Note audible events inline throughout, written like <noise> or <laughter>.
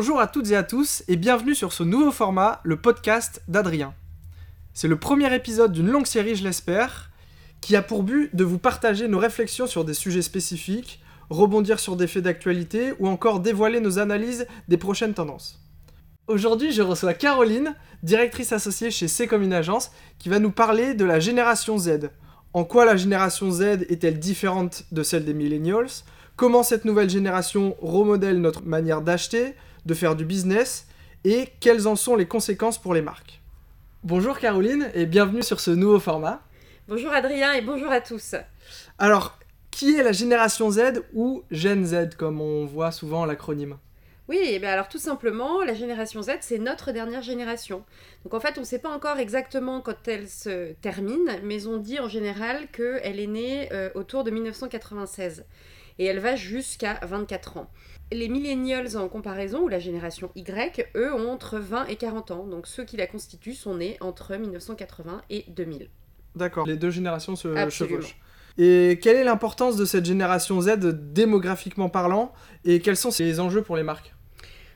Bonjour à toutes et à tous et bienvenue sur ce nouveau format, le podcast d'Adrien. C'est le premier épisode d'une longue série, je l'espère, qui a pour but de vous partager nos réflexions sur des sujets spécifiques, rebondir sur des faits d'actualité ou encore dévoiler nos analyses des prochaines tendances. Aujourd'hui, je reçois Caroline, directrice associée chez C'est comme une agence, qui va nous parler de la génération Z. En quoi la génération Z est-elle différente de celle des millennials? Comment cette nouvelle génération remodèle notre manière d'acheter, de faire du business et quelles en sont les conséquences pour les marques. Bonjour Caroline et bienvenue sur ce nouveau format. Bonjour Adrien et bonjour à tous. Alors, qui est la génération Z ou Gen Z comme on voit souvent l'acronyme? Oui, et eh bien alors tout simplement, la génération Z, c'est notre dernière génération. Donc en fait, on ne sait pas encore exactement quand elle se termine, mais on dit en général qu'elle est née euh, autour de 1996. Et elle va jusqu'à 24 ans. Les millennials en comparaison, ou la génération Y, eux ont entre 20 et 40 ans. Donc ceux qui la constituent sont nés entre 1980 et 2000. D'accord, les deux générations se chevauchent. Et quelle est l'importance de cette génération Z démographiquement parlant et quels sont ses enjeux pour les marques?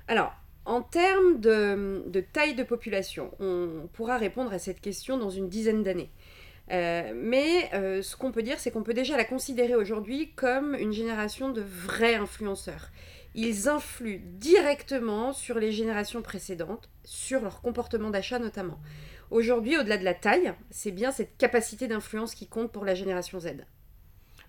Alors, en termes de, de, taille de population, on pourra répondre à cette question dans une dizaine d'années. Euh, mais euh, ce qu'on peut dire, c'est qu'on peut déjà la considérer aujourd'hui comme une génération de vrais influenceurs ils influent directement sur les générations précédentes, sur leur comportement d'achat notamment. Aujourd'hui, au-delà de la taille, c'est bien cette capacité d'influence qui compte pour la génération Z.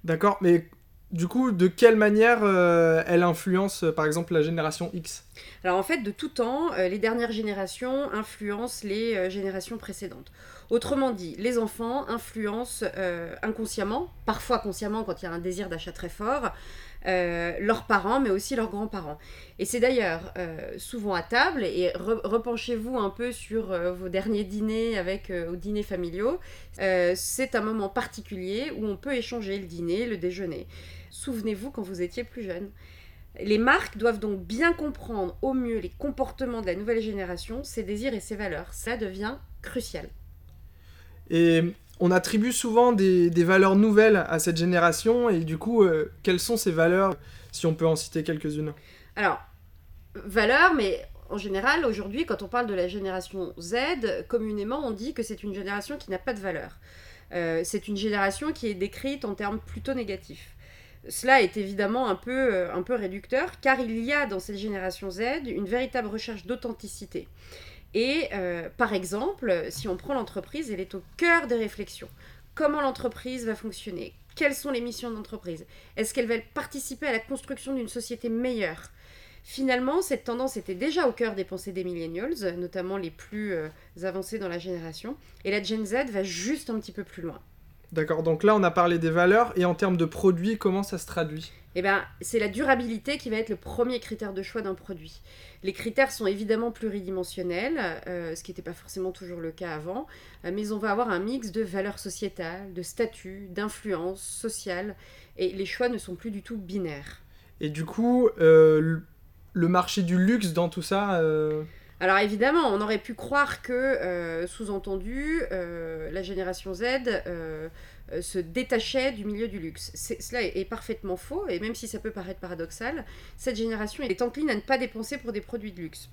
D'accord, mais du coup, de quelle manière euh, elle influence, euh, par exemple, la génération X? Alors en fait, de tout temps, euh, les dernières générations influencent les générations précédentes. Autrement dit, les enfants influencent inconsciemment, parfois consciemment quand il y a un désir d'achat très fort, euh, leurs parents, mais aussi leurs grands-parents. Et c'est d'ailleurs euh, souvent à table, et repenchez-vous un peu sur euh, vos derniers dîners avec aux dîners familiaux, c'est un moment particulier où on peut échanger le dîner, le déjeuner. Souvenez-vous quand vous étiez plus jeune. Les marques doivent donc bien comprendre au mieux les comportements de la nouvelle génération, ses désirs et ses valeurs. Ça devient crucial. Et on attribue souvent des, valeurs nouvelles à cette génération et du coup, euh, quelles sont ces valeurs, si on peut en citer quelques-unes? Alors, valeurs, mais en général, aujourd'hui, quand on parle de la génération Z, communément, on dit que c'est une génération qui n'a pas de valeur. Euh, c'est une génération qui est décrite en termes plutôt négatifs. Cela est évidemment un peu, euh, un peu réducteur, car il y a dans cette génération Z une véritable recherche d'authenticité. Et euh, par exemple, si on prend l'entreprise, elle est au cœur des réflexions. Comment l'entreprise va fonctionner? Quelles sont les missions de l'entreprise? Est-ce qu'elle va participer à la construction d'une société meilleure? Finalement, cette tendance était déjà au cœur des pensées des millennials, notamment les plus euh, avancés dans la génération, et la Gen Z va juste un petit peu plus loin. D'accord, donc là on a parlé des valeurs, et en termes de produits, comment ça se traduit? Eh ben, c'est la durabilité qui va être le premier critère de choix d'un produit. Les critères sont évidemment pluridimensionnels, euh, ce qui n'était pas forcément toujours le cas avant, euh, mais on va avoir un mix de valeurs sociétales, de statut, d'influence sociale, et les choix ne sont plus du tout binaires. Et du coup, euh, le marché du luxe dans tout ça alors évidemment, on aurait pu croire que, sous-entendu, la génération Z euh, se détachait du milieu du luxe. Cela est, parfaitement faux, et même si ça peut paraître paradoxal, cette génération est encline à ne pas dépenser pour des produits de luxe.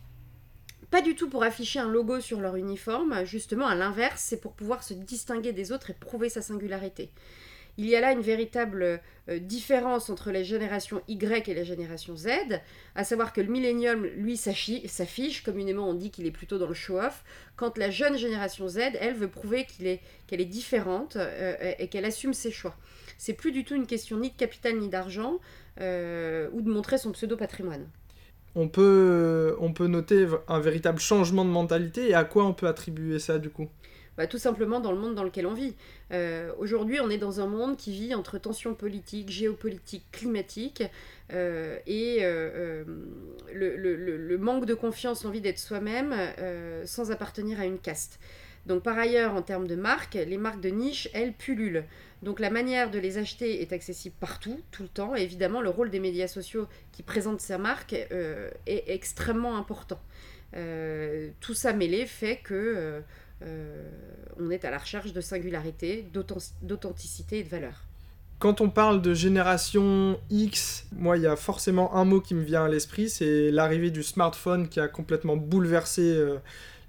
Pas du tout pour afficher un logo sur leur uniforme, justement à l'inverse, c'est pour pouvoir se distinguer des autres et prouver sa singularité. Il y a là une véritable euh, différence entre la génération Y et la génération Z, à savoir que le millénium, lui, s'affiche, communément on dit qu'il est plutôt dans le show-off, quand la jeune génération Z, elle, veut prouver qu'elle est, est, différente euh, et qu'elle assume ses choix. C'est plus du tout une question ni de capital ni d'argent, euh, ou de montrer son pseudo-patrimoine. On peut, on peut noter un véritable changement de mentalité, et à quoi on peut attribuer ça du coup? Bah, tout simplement dans le monde dans lequel on vit. Euh, aujourd'hui, on est dans un monde qui vit entre tensions politiques, géopolitiques, climatiques, euh, et euh, le, manque de confiance, l'envie d'être soi-même sans appartenir à une caste. Donc par ailleurs, en termes de marques, les marques de niche, elles pullulent. Donc la manière de les acheter est accessible partout, tout le temps, et évidemment le rôle des médias sociaux qui présentent ces marques est extrêmement important. tout ça mêlé fait que euh, on est à la recherche de singularité, d'authenticité et de valeur. quand on parle de génération X, moi, il y a forcément un mot qui me vient à l'esprit, c'est l'arrivée du smartphone qui a complètement bouleversé euh,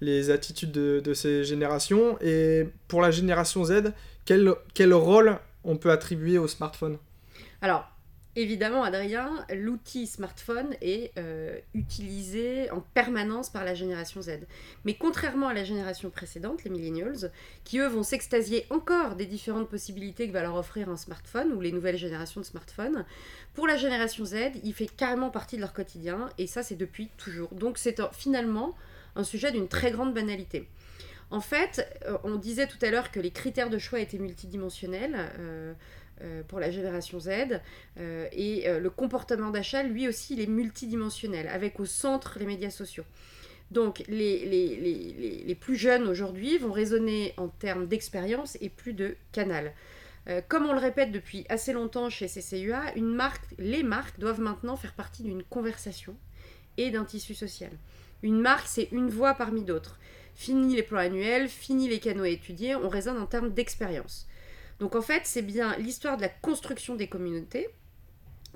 les attitudes de, ces générations. Et pour la génération Z, quel, quel rôle on peut attribuer au smartphone? Alors, Évidemment, Adrien, l'outil smartphone est euh, utilisé en permanence par la génération Z. Mais contrairement à la génération précédente, les millennials, qui eux vont s'extasier encore des différentes possibilités que va leur offrir un smartphone ou les nouvelles générations de smartphones, pour la génération Z, il fait carrément partie de leur quotidien et ça c'est depuis toujours. Donc c'est finalement un sujet d'une très grande banalité. En fait, euh, on disait tout à l'heure que les critères de choix étaient multidimensionnels. Euh, pour la génération Z. Euh, et euh, le comportement d'achat, lui aussi, il est multidimensionnel, avec au centre les médias sociaux. Donc les, les, les, plus jeunes aujourd'hui vont raisonner en termes d'expérience et plus de canal. comme on le répète depuis assez longtemps chez CCUA, une marque, les marques doivent maintenant faire partie d'une conversation et d'un tissu social. Une marque, c'est une voix parmi d'autres. Fini les plans annuels, fini les canaux à étudier, on raisonne en termes d'expérience. Donc en fait, c'est bien l'histoire de la construction des communautés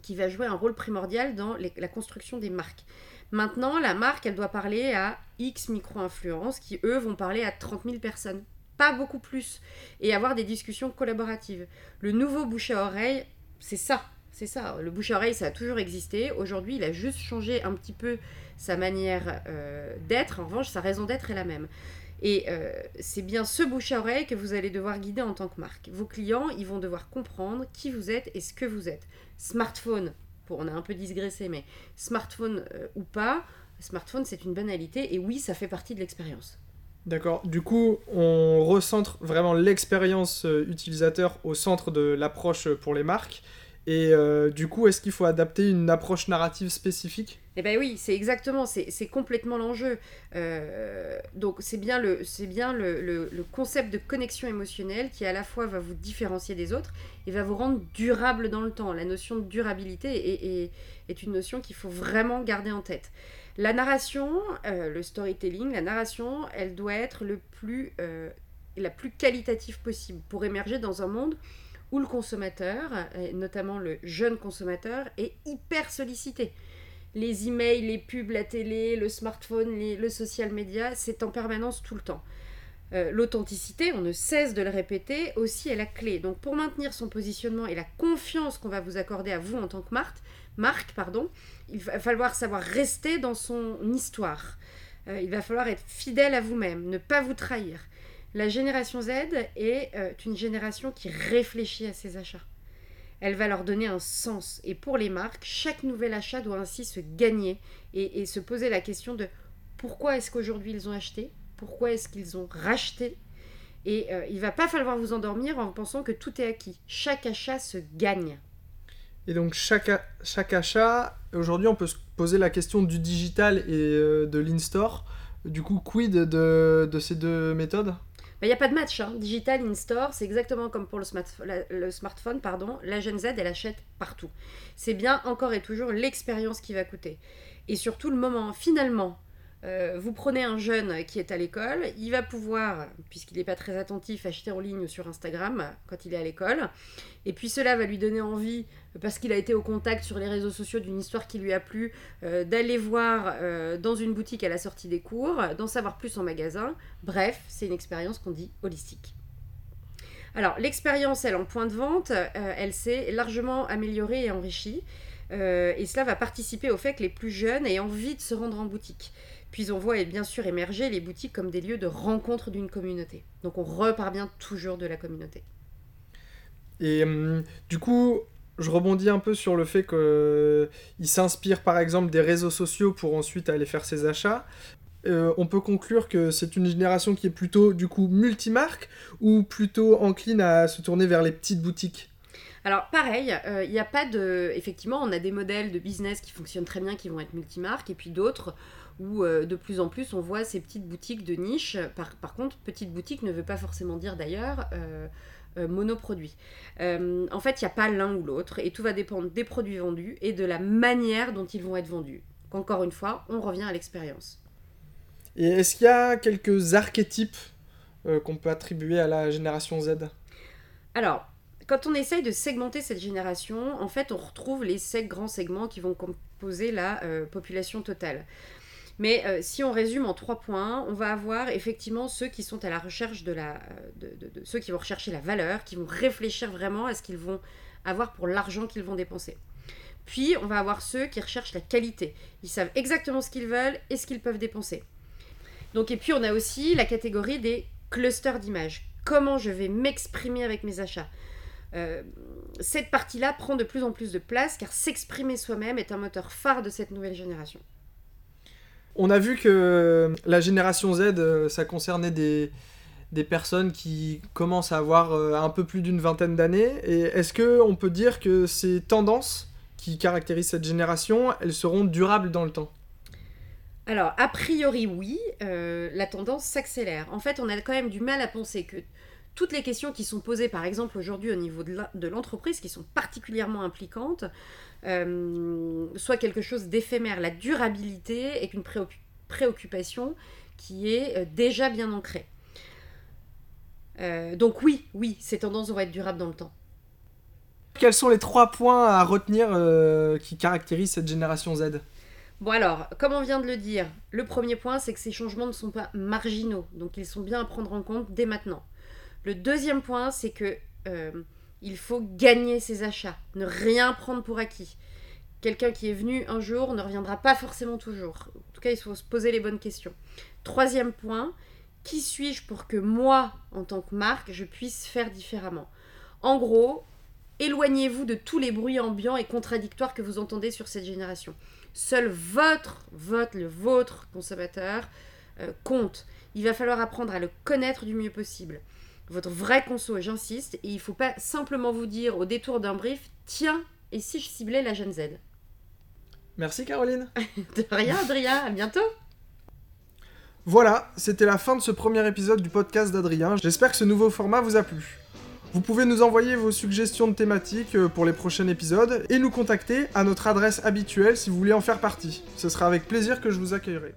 qui va jouer un rôle primordial dans la construction des marques. Maintenant, la marque, elle doit parler à X micro-influences qui, eux, vont parler à 30 000 personnes. Pas beaucoup plus. Et avoir des discussions collaboratives. Le nouveau bouche à oreille, c'est ça. C'est ça. Le bouche à oreille, ça a toujours existé. Aujourd'hui, il a juste changé un petit peu sa manière euh, d'être. En revanche, sa raison d'être est la même. Et euh, c'est bien ce bouche à oreille que vous allez devoir guider en tant que marque. Vos clients, ils vont devoir comprendre qui vous êtes et ce que vous êtes. Smartphone, on a un peu digressé, mais smartphone euh, ou pas, smartphone c'est une banalité et oui, ça fait partie de l'expérience. D'accord. Du coup, on recentre vraiment l'expérience euh, utilisateur au centre de l'approche pour les marques. Et du coup, est-ce qu'il faut adapter une approche narrative spécifique? Eh bien oui, c'est exactement, c'est complètement l'enjeu. Euh, donc c'est bien, le, concept de connexion émotionnelle qui à la fois va vous différencier des autres et va vous rendre durable dans le temps. La notion de durabilité est, est, une notion qu'il faut vraiment garder en tête. La narration, euh, le storytelling, la narration, elle doit être le plus, euh, la plus qualitative possible pour émerger dans un monde où le consommateur, et notamment le jeune consommateur, est hyper sollicité les emails, les pubs, la télé, le smartphone, le social media, c'est en permanence tout le temps. Euh, l'authenticité, on ne cesse de le répéter, aussi est la clé. Donc pour maintenir son positionnement et la confiance qu'on va vous accorder à vous en tant que marque, marque pardon, il va falloir savoir rester dans son histoire. Euh, il va falloir être fidèle à vous-même, ne pas vous trahir. La génération Z est euh, une génération qui réfléchit à ses achats elle va leur donner un sens. Et pour les marques, chaque nouvel achat doit ainsi se gagner et, se poser la question de pourquoi est-ce qu'aujourd'hui ils ont acheté, pourquoi est-ce qu'ils ont racheté. Et euh, il va pas falloir vous endormir en pensant que tout est acquis. Chaque achat se gagne. Et donc chaque, achat, aujourd'hui on peut se poser la question du digital et euh, de l'in-store. Du coup, quid de, de ces deux méthodes? Il n'y a pas de match. Hein. Digital in-store, c'est exactement comme pour le, le, smartphone. Pardon. La Gen Z, elle achète partout. C'est bien encore et toujours l'expérience qui va coûter. Et surtout le moment. Finalement, euh, vous prenez un jeune qui est à l'école, il va pouvoir, puisqu'il n'est pas très attentif, acheter en ligne sur Instagram quand il est à l'école. Et puis cela va lui donner envie, parce qu'il a été au contact sur les réseaux sociaux d'une histoire qui lui a plu, euh, d'aller voir euh, dans une boutique à la sortie des cours, d'en savoir plus en magasin. Bref, c'est une expérience qu'on dit holistique. Alors l'expérience, elle, en point de vente, elle s'est largement améliorée et enrichie. Et cela va participer au fait que les plus jeunes aient envie de se rendre en boutique. Puis on voit bien sûr émerger les boutiques comme des lieux de rencontre d'une communauté. Donc on repart bien toujours de la communauté. Et hum, du coup, je rebondis un peu sur le fait qu'il euh, s'inspire par exemple des réseaux sociaux pour ensuite aller faire ses achats. Euh, on peut conclure que c'est une génération qui est plutôt du coup multimarque ou plutôt encline à se tourner vers les petites boutiques? Alors pareil, euh, il n'y a pas de... Effectivement, on a des modèles de business qui fonctionnent très bien, qui vont être multimarques, et puis d'autres où euh, de plus en plus on voit ces petites boutiques de niche. Par, contre, petite boutique ne veut pas forcément dire d'ailleurs euh, euh, monoproduit. en fait, il n'y a pas l'un ou l'autre et tout va dépendre des produits vendus et de la manière dont ils vont être vendus. Encore une fois, on revient à l'expérience. Et est-ce qu'il y a quelques archétypes qu'on peut attribuer à la génération Z? Alors, quand on essaye de segmenter cette génération, en fait, on retrouve les cinq grands segments qui vont composer la euh, population totale. Mais euh, si on résume en trois points, on va avoir effectivement ceux qui sont à la recherche de la, de, ceux qui vont rechercher la valeur, qui vont réfléchir vraiment à ce qu'ils vont avoir pour l'argent qu'ils vont dépenser. Puis on va avoir ceux qui recherchent la qualité. Ils savent exactement ce qu'ils veulent et ce qu'ils peuvent dépenser. Donc et puis on a aussi la catégorie des clusters d'images. Comment je vais m'exprimer avec mes achats? Euh, cette partie-là prend de plus en plus de place car s'exprimer soi-même est un moteur phare de cette nouvelle génération. On a vu que la génération Z, euh, ça concernait des, des personnes qui commencent à avoir euh, un peu plus d'une vingtaine d'années. Et est-ce qu'on peut dire que ces tendances qui caractérisent cette génération, elles seront durables dans le temps? Alors, a priori, oui, la tendance s'accélère. En fait, on a quand même du mal à penser que toutes les questions qui sont posées, par exemple, aujourd'hui au niveau de l'entreprise, qui sont particulièrement impliquantes, euh, soient quelque chose d'éphémère. La durabilité est une préoccupation qui est euh, déjà bien ancrée. Euh, donc oui, oui, ces tendances vont être durables dans le temps. Quels sont les trois points à retenir qui caractérisent cette génération Z? Bon alors, comme on vient de le dire, le premier point, c'est que ces changements ne sont pas marginaux, donc ils sont bien à prendre en compte dès maintenant. Le deuxième point, c'est que euh, il faut gagner ses achats, ne rien prendre pour acquis. Quelqu'un qui est venu un jour ne reviendra pas forcément toujours. En tout cas, il faut se poser les bonnes questions. Troisième point, qui suis-je pour que moi, en tant que marque, je puisse faire différemment? En gros, éloignez-vous de tous les bruits ambiants et contradictoires que vous entendez sur cette génération. Seul votre vote, le vôtre consommateur, euh, compte. Il va falloir apprendre à le connaître du mieux possible votre vrai conso, j'insiste, et il ne faut pas simplement vous dire au détour d'un brief, tiens, et si je ciblais la jeune Z? Merci Caroline. <laughs> de rien Adrien, à bientôt. Voilà, c'était la fin de ce premier épisode du podcast d'Adrien. J'espère que ce nouveau format vous a plu. Vous pouvez nous envoyer vos suggestions de thématiques euh, pour les prochains épisodes et nous contacter à notre adresse habituelle si vous voulez en faire partie. Ce sera avec plaisir que je vous accueillerai.